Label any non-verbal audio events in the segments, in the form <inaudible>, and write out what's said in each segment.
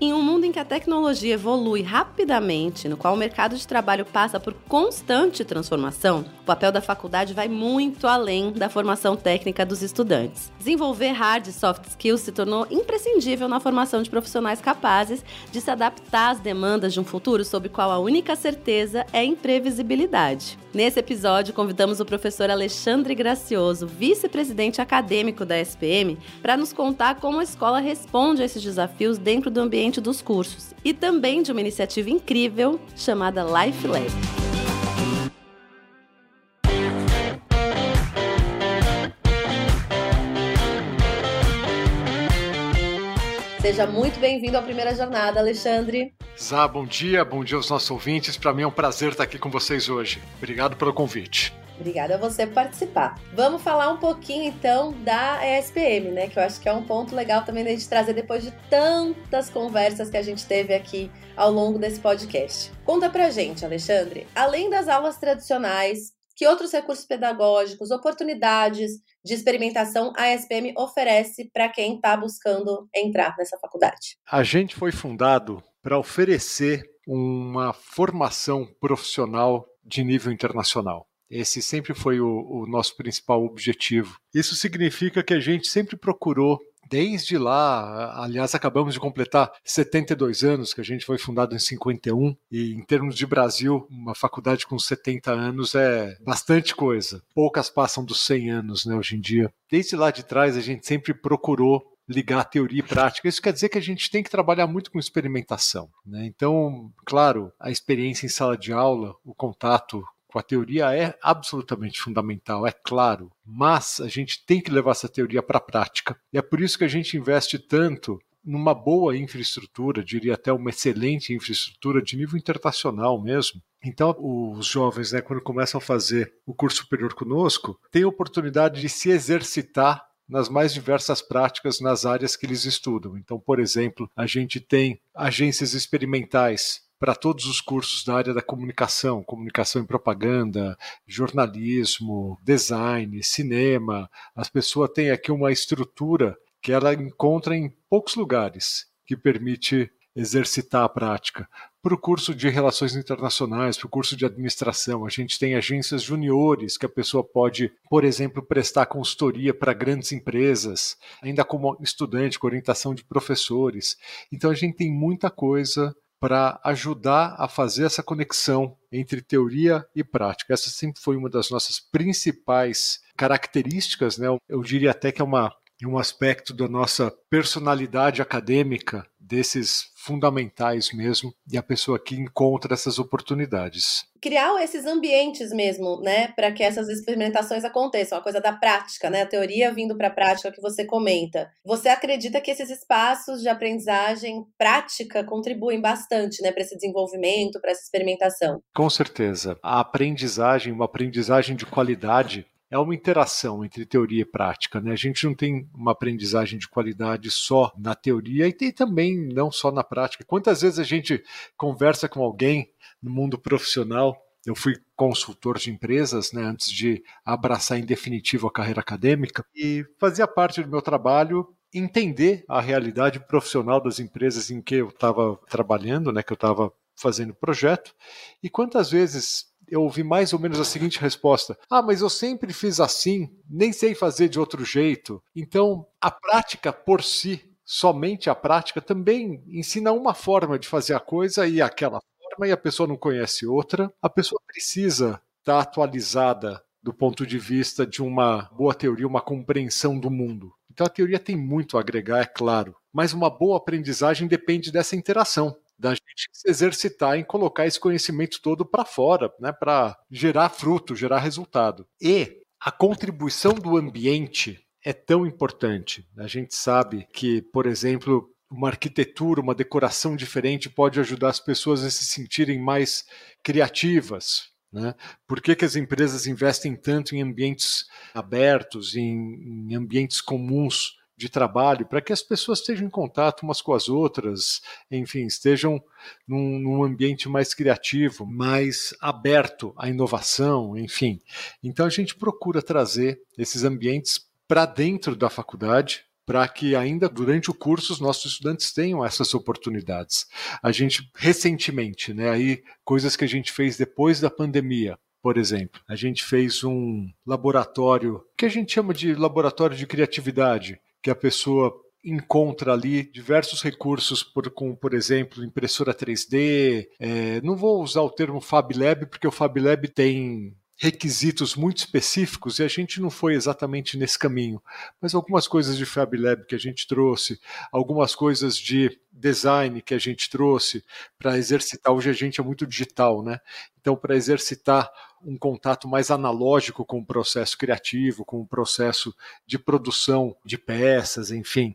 Em um mundo em que a tecnologia evolui rapidamente, no qual o mercado de trabalho passa por constante transformação, o papel da faculdade vai muito além da formação técnica dos estudantes. Desenvolver hard e soft skills se tornou imprescindível na formação de profissionais capazes de se adaptar às demandas de um futuro sobre o qual a única certeza é a imprevisibilidade. Nesse episódio, convidamos o professor Alexandre Gracioso, vice-presidente acadêmico da SPM, para nos contar como a escola responde a esses desafios dentro do ambiente dos cursos e também de uma iniciativa incrível chamada Life Lab. Seja muito bem-vindo à primeira jornada, Alexandre. Zá, bom dia, bom dia aos nossos ouvintes. Para mim é um prazer estar aqui com vocês hoje. Obrigado pelo convite. Obrigada a você por participar. Vamos falar um pouquinho então da ESPM, né? Que eu acho que é um ponto legal também gente trazer depois de tantas conversas que a gente teve aqui ao longo desse podcast. Conta pra gente, Alexandre, além das aulas tradicionais, que outros recursos pedagógicos, oportunidades de experimentação a SPM oferece para quem está buscando entrar nessa faculdade? A gente foi fundado para oferecer uma formação profissional de nível internacional. Esse sempre foi o, o, nosso principal objetivo. Isso significa que a gente sempre procurou desde lá, aliás, acabamos de completar 72 anos, que a gente foi fundado em 51, e em termos de Brasil, uma faculdade com 70 anos é bastante coisa. Poucas passam dos 100 anos, né, hoje em dia. Desde lá de trás, a gente sempre procurou ligar teoria e prática. Isso quer dizer que a gente tem que trabalhar muito com experimentação. Né? Então, claro, a experiência em sala de aula, o contato com a teoria é absolutamente fundamental, é claro, mas a gente tem que levar essa teoria para a prática. E é por isso que a gente investe tanto numa boa infraestrutura, diria até uma excelente infraestrutura de nível internacional mesmo. Então, os jovens, né, quando começam a fazer o curso superior conosco, têm a oportunidade de se exercitar nas mais diversas práticas nas áreas que eles estudam. Então, por exemplo, a gente tem agências experimentais para todos os cursos da área da comunicação, comunicação e propaganda, jornalismo, design, cinema. As pessoas têm aqui uma estrutura que ela encontra em poucos lugares que permite exercitar a prática. Para o curso de Relações Internacionais, para o curso de Administração, a gente tem agências juniores que a pessoa pode, por exemplo, prestar consultoria para grandes empresas, ainda como estudante, com orientação de professores. Então a gente tem muita coisa para ajudar a fazer essa conexão entre teoria e prática. Essa sempre foi uma das nossas principais características, né? Eu diria até que é uma, um aspecto da nossa personalidade acadêmica, desses fundamentais mesmo, e a pessoa que encontra essas oportunidades. Criar esses ambientes mesmo, né, para que essas experimentações aconteçam, a coisa da prática, né, a teoria vindo para a prática que você comenta. Você acredita que esses espaços de aprendizagem prática contribuem bastante, né, para esse desenvolvimento, para essa experimentação? Com certeza. A aprendizagem, uma aprendizagem de qualidade, é uma interação entre teoria e prática. Né? A gente não tem uma aprendizagem de qualidade só na teoria e tem também não só na prática. Quantas vezes a gente conversa com alguém no mundo profissional? Eu fui consultor de empresas né, antes de abraçar em definitivo a carreira acadêmica e fazia parte do meu trabalho entender a realidade profissional das empresas em que eu estava trabalhando, né, que eu estava fazendo projeto. E quantas vezes eu ouvi mais ou menos a seguinte resposta: Ah, mas eu sempre fiz assim, nem sei fazer de outro jeito. Então, a prática por si, somente a prática, também ensina uma forma de fazer a coisa e aquela forma, e a pessoa não conhece outra. A pessoa precisa estar atualizada do ponto de vista de uma boa teoria, uma compreensão do mundo. Então a teoria tem muito a agregar, é claro, mas uma boa aprendizagem depende dessa interação da gente se exercitar em colocar esse conhecimento todo para fora, né, para gerar fruto, gerar resultado. E a contribuição do ambiente é tão importante. A gente sabe que, por exemplo, uma arquitetura, uma decoração diferente pode ajudar as pessoas a se sentirem mais criativas, Né? Por que, que as empresas investem tanto em ambientes abertos, em, em ambientes comuns de trabalho, para que as pessoas estejam em contato umas com as outras, enfim, estejam num, num ambiente mais criativo, mais aberto à inovação, enfim. Então a gente procura trazer esses ambientes para dentro da faculdade, para que ainda durante o curso os nossos estudantes tenham essas oportunidades. A gente recentemente, né, aí coisas que a gente fez depois da pandemia, por exemplo, a gente fez um laboratório que a gente chama de laboratório de criatividade, que a pessoa encontra ali diversos recursos, por, como por exemplo impressora 3D. É, não vou usar o termo Fab Lab porque o Fab Lab tem requisitos muito específicos e a gente não foi exatamente nesse caminho. Mas algumas coisas de Fab Lab que a gente trouxe, algumas coisas de design que a gente trouxe para exercitar. Hoje a gente é muito digital, né? Então, para exercitar um contato mais analógico com o processo criativo, com o processo de produção de peças, enfim.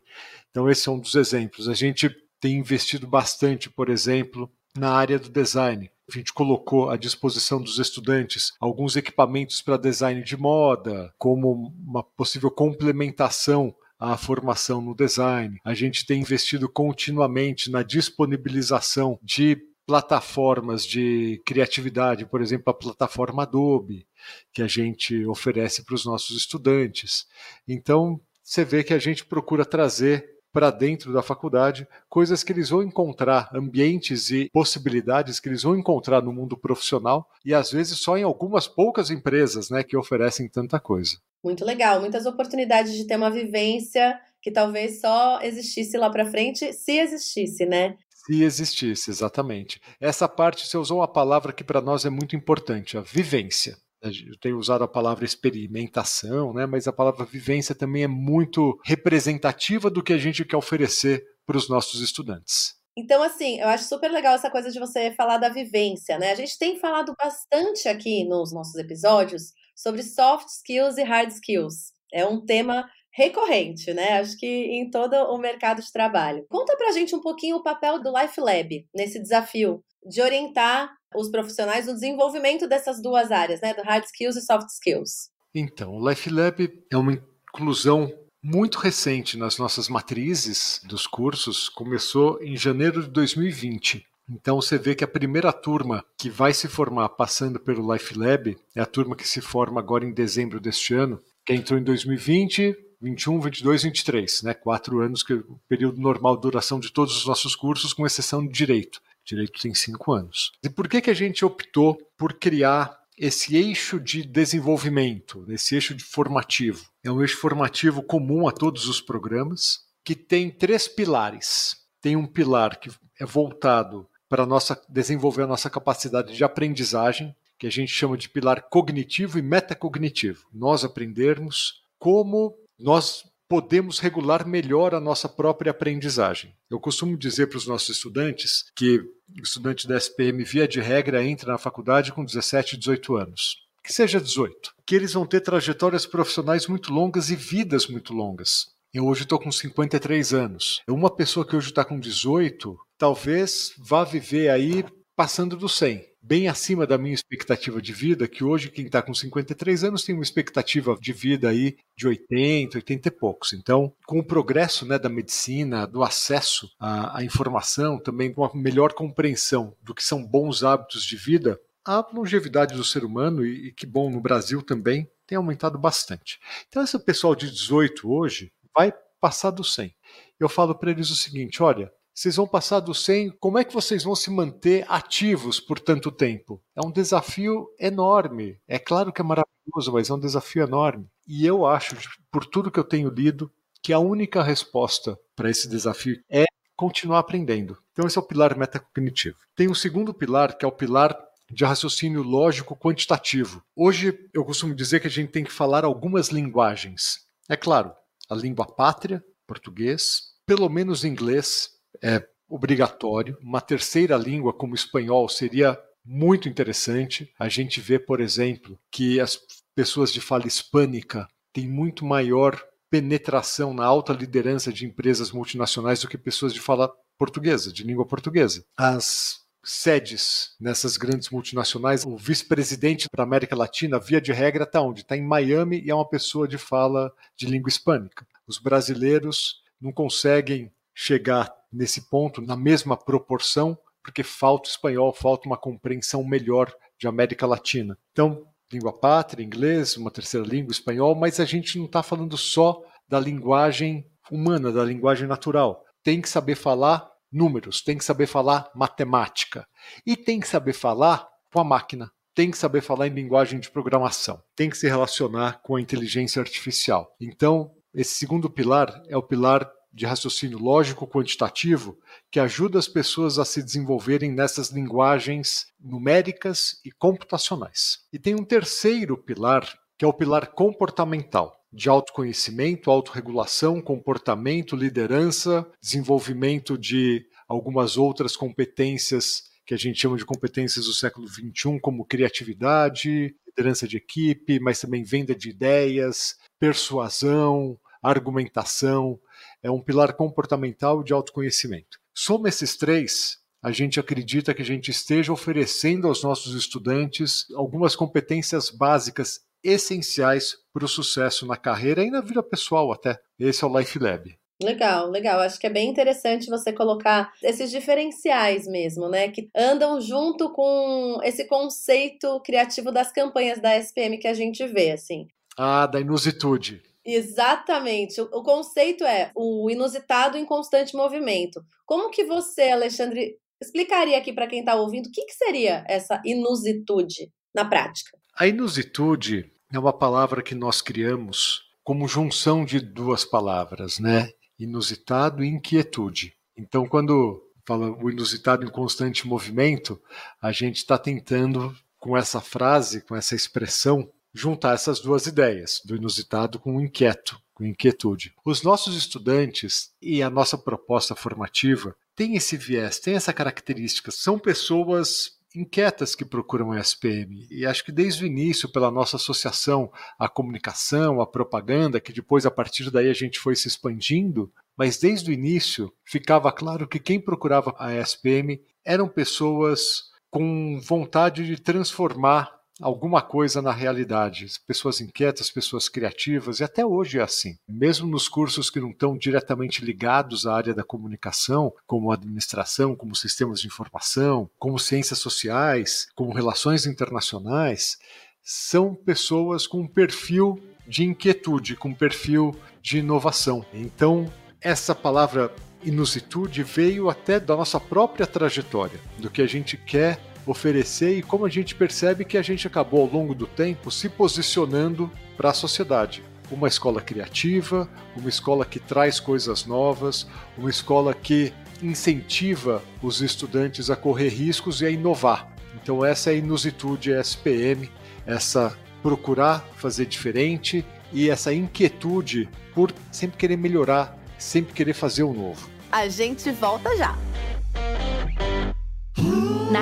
Então, esse é um dos exemplos. A gente tem investido bastante, por exemplo, na área do design. A gente colocou à disposição dos estudantes alguns equipamentos para design de moda, como uma possível complementação à formação no design. A gente tem investido continuamente na disponibilização de plataformas de criatividade, por exemplo, a plataforma Adobe, que a gente oferece para os nossos estudantes. Então, você vê que a gente procura trazer para dentro da faculdade, coisas que eles vão encontrar, ambientes e possibilidades que eles vão encontrar no mundo profissional e às vezes só em algumas poucas empresas, né, que oferecem tanta coisa. Muito legal, muitas oportunidades de ter uma vivência que talvez só existisse lá para frente, se existisse, né? Se existisse, exatamente. Essa parte você usou uma palavra que para nós é muito importante, a vivência. Eu tenho usado a palavra experimentação, né? mas a palavra vivência também é muito representativa do que a gente quer oferecer para os nossos estudantes. Então, assim, eu acho super legal essa coisa de você falar da vivência, né? A gente tem falado bastante aqui nos nossos episódios sobre soft skills e hard skills. É um tema recorrente, né? Acho que em todo o mercado de trabalho. Conta pra gente um pouquinho o papel do Life Lab nesse desafio de orientar os profissionais no desenvolvimento dessas duas áreas, né? Do hard skills e soft skills. Então, o Life Lab é uma inclusão muito recente nas nossas matrizes dos cursos, começou em janeiro de 2020. Então você vê que a primeira turma que vai se formar passando pelo Life Lab é a turma que se forma agora em dezembro deste ano, que entrou em 2020, 21, 22, 23, né? Quatro anos, que é o período normal de duração de todos os nossos cursos, com exceção de direito. Direito tem cinco anos. E por que, que a gente optou por criar esse eixo de desenvolvimento, esse eixo de formativo? É um eixo formativo comum a todos os programas, que tem três pilares. Tem um pilar que é voltado para nossa, desenvolver a nossa capacidade de aprendizagem, que a gente chama de pilar cognitivo e metacognitivo. Nós aprendermos como nós podemos regular melhor a nossa própria aprendizagem. Eu costumo dizer para os nossos estudantes que o estudante da SPM, via de regra, entra na faculdade com 17, 18 anos. Que seja 18. Que eles vão ter trajetórias profissionais muito longas e vidas muito longas. Eu hoje estou com 53 anos. Uma pessoa que hoje está com 18, talvez vá viver aí passando do 100 bem acima da minha expectativa de vida, que hoje quem está com 53 anos tem uma expectativa de vida aí de 80, 80 e poucos. Então, com o progresso né, da medicina, do acesso à, à informação, também com uma melhor compreensão do que são bons hábitos de vida, a longevidade do ser humano, e, e que bom no Brasil também, tem aumentado bastante. Então, esse pessoal de 18 hoje vai passar do 100. Eu falo para eles o seguinte: olha, vocês vão passar do 100, como é que vocês vão se manter ativos por tanto tempo? É um desafio enorme. É claro que é maravilhoso, mas é um desafio enorme. E eu acho, por tudo que eu tenho lido, que a única resposta para esse desafio é continuar aprendendo. Então, esse é o pilar metacognitivo. Tem um segundo pilar, que é o pilar de raciocínio lógico quantitativo. Hoje, eu costumo dizer que a gente tem que falar algumas linguagens. É claro, a língua pátria, português, pelo menos inglês, é obrigatório. Uma terceira língua, como espanhol, seria muito interessante. A gente vê, por exemplo, que as pessoas de fala hispânica têm muito maior penetração na alta liderança de empresas multinacionais do que pessoas de fala portuguesa, de língua portuguesa. As sedes nessas grandes multinacionais. O vice-presidente para América Latina, via de regra, está onde? Está em Miami e é uma pessoa de fala de língua hispânica. Os brasileiros não conseguem chegar nesse ponto na mesma proporção porque falta espanhol, falta uma compreensão melhor de América Latina. Então, língua pátria, inglês, uma terceira língua, espanhol, mas a gente não está falando só da linguagem humana, da linguagem natural. Tem que saber falar números, tem que saber falar matemática e tem que saber falar com a máquina, tem que saber falar em linguagem de programação, tem que se relacionar com a inteligência artificial. Então, esse segundo pilar é o pilar de raciocínio lógico quantitativo que ajuda as pessoas a se desenvolverem nessas linguagens numéricas e computacionais. E tem um terceiro pilar, que é o pilar comportamental, de autoconhecimento, autorregulação, comportamento, liderança, desenvolvimento de algumas outras competências que a gente chama de competências do século XXI, como criatividade, liderança de equipe, mas também venda de ideias, persuasão, argumentação, é um pilar comportamental de autoconhecimento. Soma esses três, a gente acredita que a gente esteja oferecendo aos nossos estudantes algumas competências básicas essenciais para o sucesso na carreira e na vida pessoal até. Esse é o Life Lab. Legal, legal. Acho que é bem interessante você colocar esses diferenciais mesmo, né? Que andam junto com esse conceito criativo das campanhas da SPM que a gente vê, assim. Ah, da inusitude. Exatamente. O, conceito é o inusitado em constante movimento. Como que você, Alexandre, explicaria aqui para quem está ouvindo o que, que seria essa inusitude na prática? A inusitude é uma palavra que nós criamos como junção de duas palavras, né? Inusitado e inquietude. Então, quando fala o inusitado em constante movimento, a gente está tentando, com essa frase, com essa expressão, juntar essas duas ideias, do inusitado com o inquieto, com inquietude. Os nossos estudantes e a nossa proposta formativa têm esse viés, têm essa característica, são pessoas inquietas que procuram o SPM. E acho que desde o início, pela nossa associação à comunicação, à propaganda, que depois a partir daí a gente foi se expandindo, mas desde o início ficava claro que quem procurava a SPM eram pessoas com vontade de transformar alguma coisa na realidade. Pessoas inquietas, pessoas criativas, e até hoje é assim. Mesmo nos cursos que não estão diretamente ligados à área da comunicação, como administração, como sistemas de informação, como ciências sociais, como relações internacionais, são pessoas com um perfil de inquietude, com um perfil de inovação. Então, essa palavra inusitude veio até da nossa própria trajetória, do que a gente quer oferecer e como a gente percebe que a gente acabou ao longo do tempo se posicionando para a sociedade. Uma escola criativa, uma escola que traz coisas novas, uma escola que incentiva os estudantes a correr riscos e a inovar. Então essa é a inusitude SPM, essa procurar fazer diferente e essa inquietude por sempre querer melhorar, sempre querer fazer o novo. A gente volta já.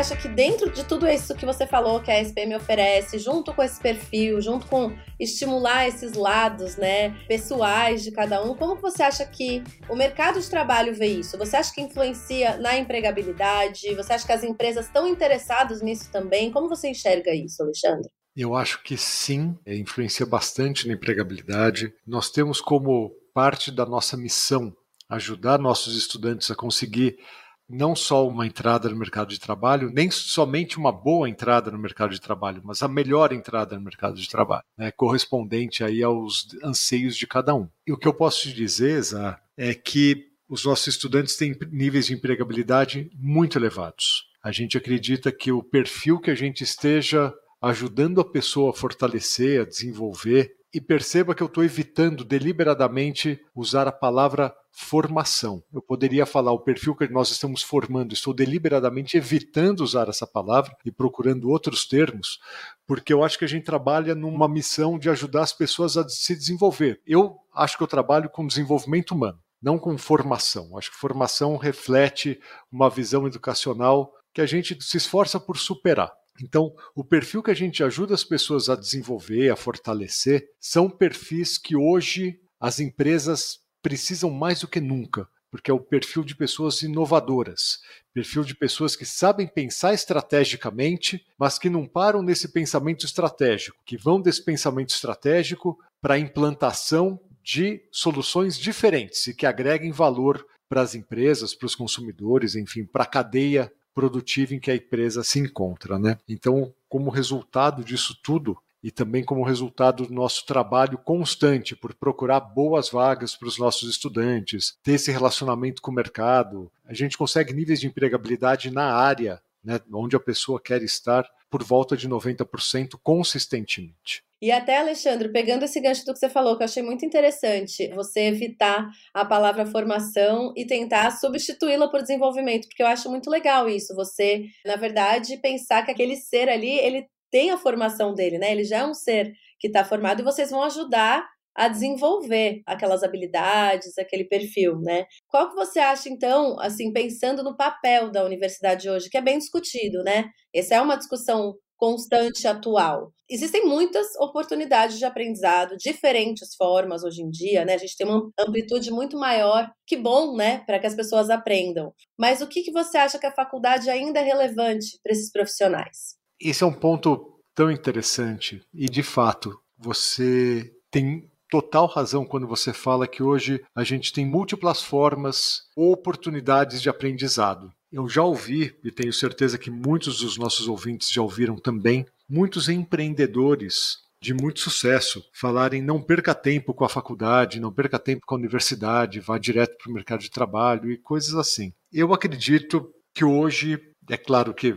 Acha que dentro de tudo isso que você falou que a SPM oferece, junto com esse perfil, junto com estimular esses lados, né, pessoais de cada um, como você acha que o mercado de trabalho vê isso? Você acha que influencia na empregabilidade? Você acha que as empresas estão interessadas nisso também? Como você enxerga isso, Alexandre? Eu acho que sim, é, influencia bastante na empregabilidade. Nós temos como parte da nossa missão ajudar nossos estudantes a conseguir não só uma entrada no mercado de trabalho, nem somente uma boa entrada no mercado de trabalho, mas a melhor entrada no mercado de trabalho, né, correspondente aí aos anseios de cada um. E o que eu posso te dizer, Zá, é que os nossos estudantes têm níveis de empregabilidade muito elevados. A gente acredita que o perfil que a gente esteja ajudando a pessoa a fortalecer, a desenvolver, e perceba que eu estou evitando deliberadamente usar a palavra formação. Eu poderia falar o perfil que nós estamos formando, estou deliberadamente evitando usar essa palavra e procurando outros termos, porque eu acho que a gente trabalha numa missão de ajudar as pessoas a se desenvolver. Eu acho que eu trabalho com desenvolvimento humano, não com formação. Acho que formação reflete uma visão educacional que a gente se esforça por superar. Então, o perfil que a gente ajuda as pessoas a desenvolver, a fortalecer, são perfis que hoje as empresas precisam mais do que nunca, porque é o perfil de pessoas inovadoras, perfil de pessoas que sabem pensar estrategicamente, mas que não param nesse pensamento estratégico, que vão desse pensamento estratégico para a implantação de soluções diferentes e que agreguem valor para as empresas, para os consumidores, enfim, para a cadeia produtiva em que a empresa se encontra. Né? Então, como resultado disso tudo, e também como resultado do nosso trabalho constante por procurar boas vagas para os nossos estudantes, ter esse relacionamento com o mercado, a gente consegue níveis de empregabilidade na área né, onde a pessoa quer estar por volta de 90% consistentemente. E até, Alexandre, pegando esse gancho do que você falou, que eu achei muito interessante, você evitar a palavra formação e tentar substituí-la por desenvolvimento, porque eu acho muito legal isso. Você, na verdade, pensar que aquele ser ali, ele tem a formação dele, né? Ele já é um ser que está formado e vocês vão ajudar a desenvolver aquelas habilidades, aquele perfil, né? Qual que você acha então, assim, pensando no papel da universidade hoje, que é bem discutido, né? Essa é uma discussão constante atual. Existem muitas oportunidades de aprendizado, diferentes formas hoje em dia, né? A gente tem uma amplitude muito maior. Que bom, né, para que as pessoas aprendam. Mas o que, que você acha que a faculdade ainda é relevante para esses profissionais? Esse é um ponto tão interessante e, de fato, você tem total razão quando você fala que hoje a gente tem múltiplas formas ou oportunidades de aprendizado. Eu já ouvi, e tenho certeza que muitos dos nossos ouvintes já ouviram também, muitos empreendedores de muito sucesso falarem não perca tempo com a faculdade, não perca tempo com a universidade, vá direto para o mercado de trabalho e coisas assim. Eu acredito que hoje, é claro que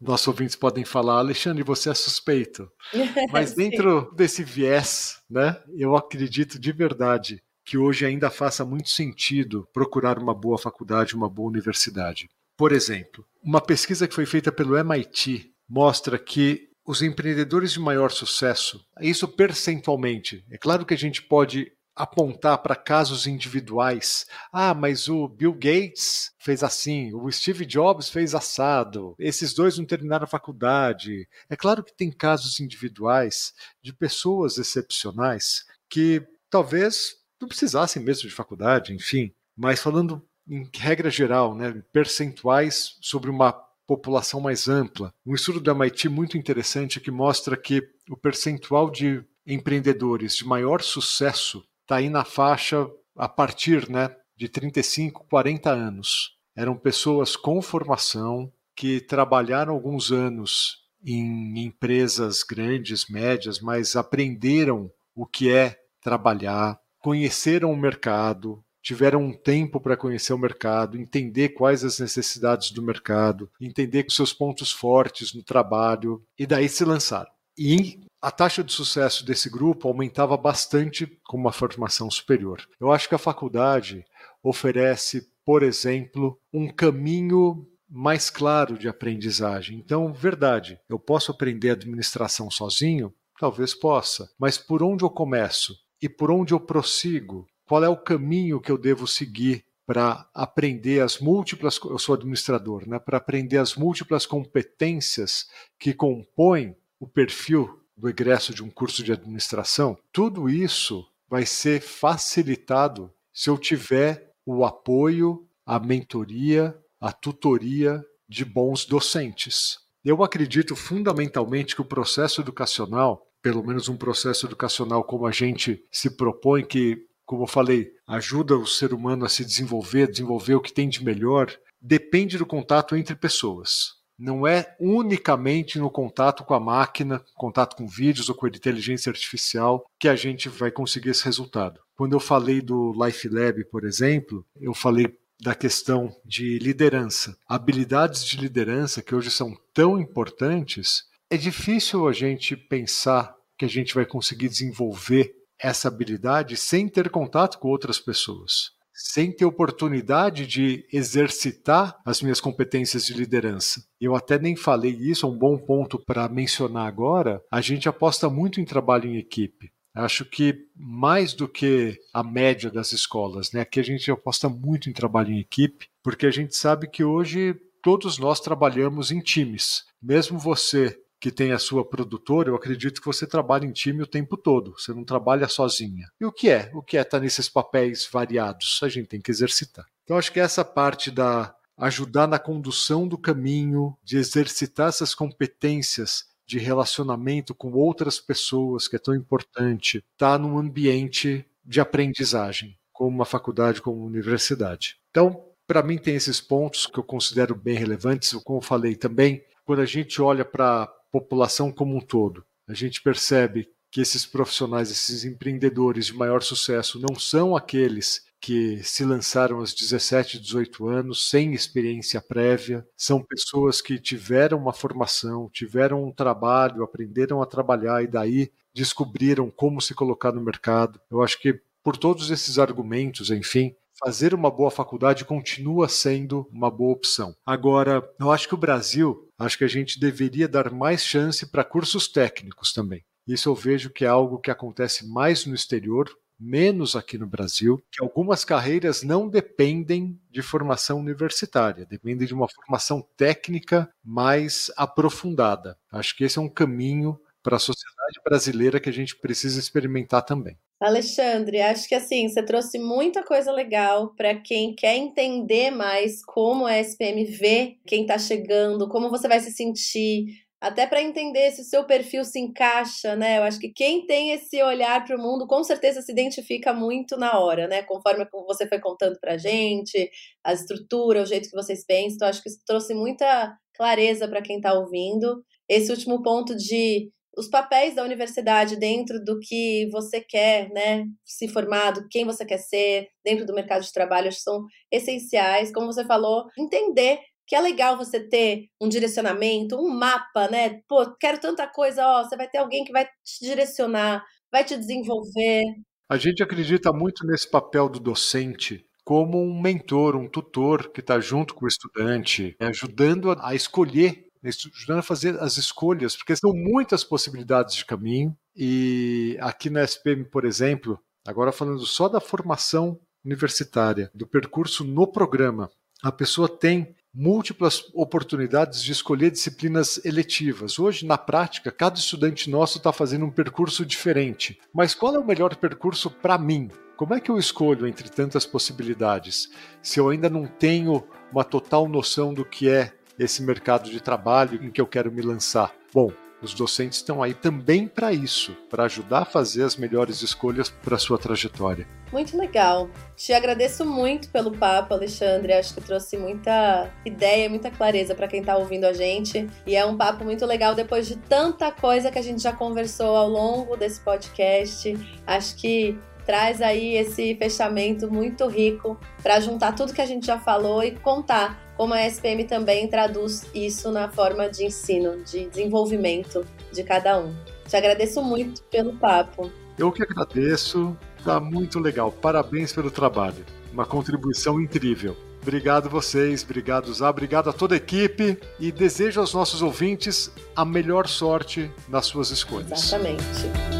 nossos ouvintes podem falar, Alexandre, você é suspeito. <laughs> Mas dentro desse viés, né, eu acredito de verdade que hoje ainda faça muito sentido procurar uma boa faculdade, uma boa universidade. Por exemplo, uma pesquisa que foi feita pelo MIT mostra que os empreendedores de maior sucesso, isso percentualmente, é claro que a gente pode apontar para casos individuais. Ah, mas o Bill Gates fez assim, o Steve Jobs fez assado, esses dois não terminaram a faculdade. É claro que tem casos individuais de pessoas excepcionais que talvez não precisassem mesmo de faculdade, enfim. Mas falando em regra geral, né, percentuais sobre uma população mais ampla. Um estudo da MIT muito interessante que mostra que o percentual de empreendedores de maior sucesso está aí na faixa a partir né, de 35, 40 anos. Eram pessoas com formação que trabalharam alguns anos em empresas grandes, médias, mas aprenderam o que é trabalhar, conheceram o mercado, tiveram um tempo para conhecer o mercado, entender quais as necessidades do mercado, entender os seus pontos fortes no trabalho e daí se lançaram. E a taxa de sucesso desse grupo aumentava bastante com uma formação superior. Eu acho que a faculdade oferece, por exemplo, um caminho mais claro de aprendizagem. Então, verdade, eu posso aprender administração sozinho? Talvez possa, mas por onde eu começo e por onde eu prossigo? Qual é o caminho que eu devo seguir para aprender as múltiplas, eu sou administrador, né, para aprender as múltiplas competências que compõem o perfil do egresso de um curso de administração, tudo isso vai ser facilitado se eu tiver o apoio, a mentoria, a tutoria de bons docentes. Eu acredito fundamentalmente que o processo educacional, pelo menos um processo educacional como a gente se propõe, que como eu falei, ajuda o ser humano a se desenvolver, desenvolver o que tem de melhor, depende do contato entre pessoas. Não é unicamente no contato com a máquina, contato com vídeos ou com a inteligência artificial que a gente vai conseguir esse resultado. Quando eu falei do Life Lab, por exemplo, eu falei da questão de liderança. Habilidades de liderança que hoje são tão importantes, é difícil a gente pensar que a gente vai conseguir desenvolver essa habilidade sem ter contato com outras pessoas, sem ter oportunidade de exercitar as minhas competências de liderança. Eu até nem falei isso, é um bom ponto para mencionar agora. A gente aposta muito em trabalho em equipe. Acho que mais do que a média das escolas, né? Aqui a gente aposta muito em trabalho em equipe, porque a gente sabe que hoje todos nós trabalhamos em times. Mesmo você que tem a sua produtora, eu acredito que você trabalha em time o tempo todo, você não trabalha sozinha. E o que é? O que é estar nesses papéis variados? A gente tem que exercitar. Então, acho que essa parte da ajudar na condução do caminho, de exercitar essas competências de relacionamento com outras pessoas, que é tão importante, está num ambiente de aprendizagem, como uma faculdade, como uma universidade. Então, para mim, tem esses pontos que eu considero bem relevantes, como eu falei também, quando a gente olha para população como um todo, a gente percebe que esses profissionais, esses empreendedores de maior sucesso, não são aqueles que se lançaram aos 17, 18 anos, sem experiência prévia. São pessoas que tiveram uma formação, tiveram um trabalho, aprenderam a trabalhar e daí descobriram como se colocar no mercado. Eu acho que por todos esses argumentos, enfim, fazer uma boa faculdade continua sendo uma boa opção. Agora, eu acho que o Brasil, acho que a gente deveria dar mais chance para cursos técnicos também. Isso eu vejo que é algo que acontece mais no exterior, menos aqui no Brasil, que algumas carreiras não dependem de formação universitária, dependem de uma formação técnica mais aprofundada. Acho que esse é um caminho para a sociedade brasileira que a gente precisa experimentar também. Alexandre, acho que assim, você trouxe muita coisa legal para quem quer entender mais como a SPM vê quem está chegando, como você vai se sentir, até para entender se o seu perfil se encaixa, né? Eu acho que quem tem esse olhar para o mundo, com certeza se identifica muito na hora, né? Conforme você foi contando para gente, a estrutura, o jeito que vocês pensam, então acho que isso trouxe muita clareza para quem está ouvindo. Esse último ponto de os papéis da universidade dentro do que você quer, né, se formar, do quem você quer ser, dentro do mercado de trabalho, são essenciais. Como você falou, entender que é legal você ter um direcionamento, um mapa, né? Pô, quero tanta coisa, ó, você vai ter alguém que vai te direcionar, vai te desenvolver. A gente acredita muito nesse papel do docente como um mentor, um tutor que está junto com o estudante, ajudando a escolher, ajudando a fazer as escolhas, porque são muitas possibilidades de caminho. E aqui na SPM, por exemplo, agora falando só da formação universitária, do percurso no programa, a pessoa tem múltiplas oportunidades de escolher disciplinas eletivas. Hoje, na prática, cada estudante nosso está fazendo um percurso diferente. Mas qual é o melhor percurso para mim? Como é que eu escolho entre tantas possibilidades? Se eu ainda não tenho uma total noção do que é esse mercado de trabalho em que eu quero me lançar. Bom, os docentes estão aí também para isso, para ajudar a fazer as melhores escolhas para sua trajetória. Muito legal. Te agradeço muito pelo papo, Alexandre. Acho que trouxe muita ideia, muita clareza para quem está ouvindo a gente. E é um papo muito legal depois de tanta coisa que a gente já conversou ao longo desse podcast. Acho que traz aí esse fechamento muito rico para juntar tudo que a gente já falou e contar como a SPM também traduz isso na forma de ensino, de desenvolvimento de cada um. Te agradeço muito pelo papo. Eu que agradeço, tá muito legal. Parabéns pelo trabalho. Uma contribuição incrível. Obrigado vocês, obrigado Zá, obrigado a toda a equipe e desejo aos nossos ouvintes a melhor sorte nas suas escolhas. Exatamente.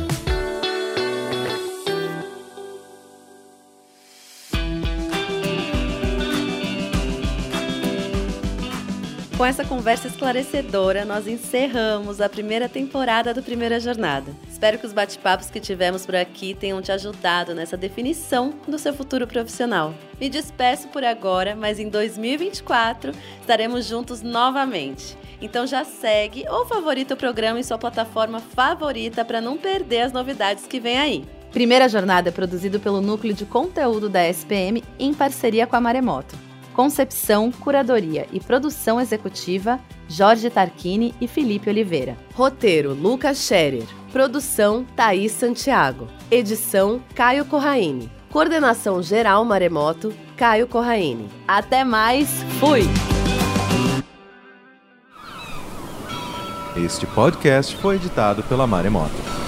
Com essa conversa esclarecedora, nós encerramos a primeira temporada do Primeira Jornada. Espero que os bate-papos que tivemos por aqui tenham te ajudado nessa definição do seu futuro profissional. Me despeço por agora, mas em 2024 estaremos juntos novamente. Então já segue ou favorita o programa em sua plataforma favorita para não perder as novidades que vem aí. Primeira Jornada é produzido pelo Núcleo de Conteúdo da SPM em parceria com a Maremoto. Concepção, curadoria e produção executiva, Jorge Tarquini e Felipe Oliveira. Roteiro, Lucas Scherer. Produção, Thaís Santiago. Edição, Caio Corraine. Coordenação geral Maremoto, Caio Corraine. Até mais, fui! Este podcast foi editado pela Maremoto.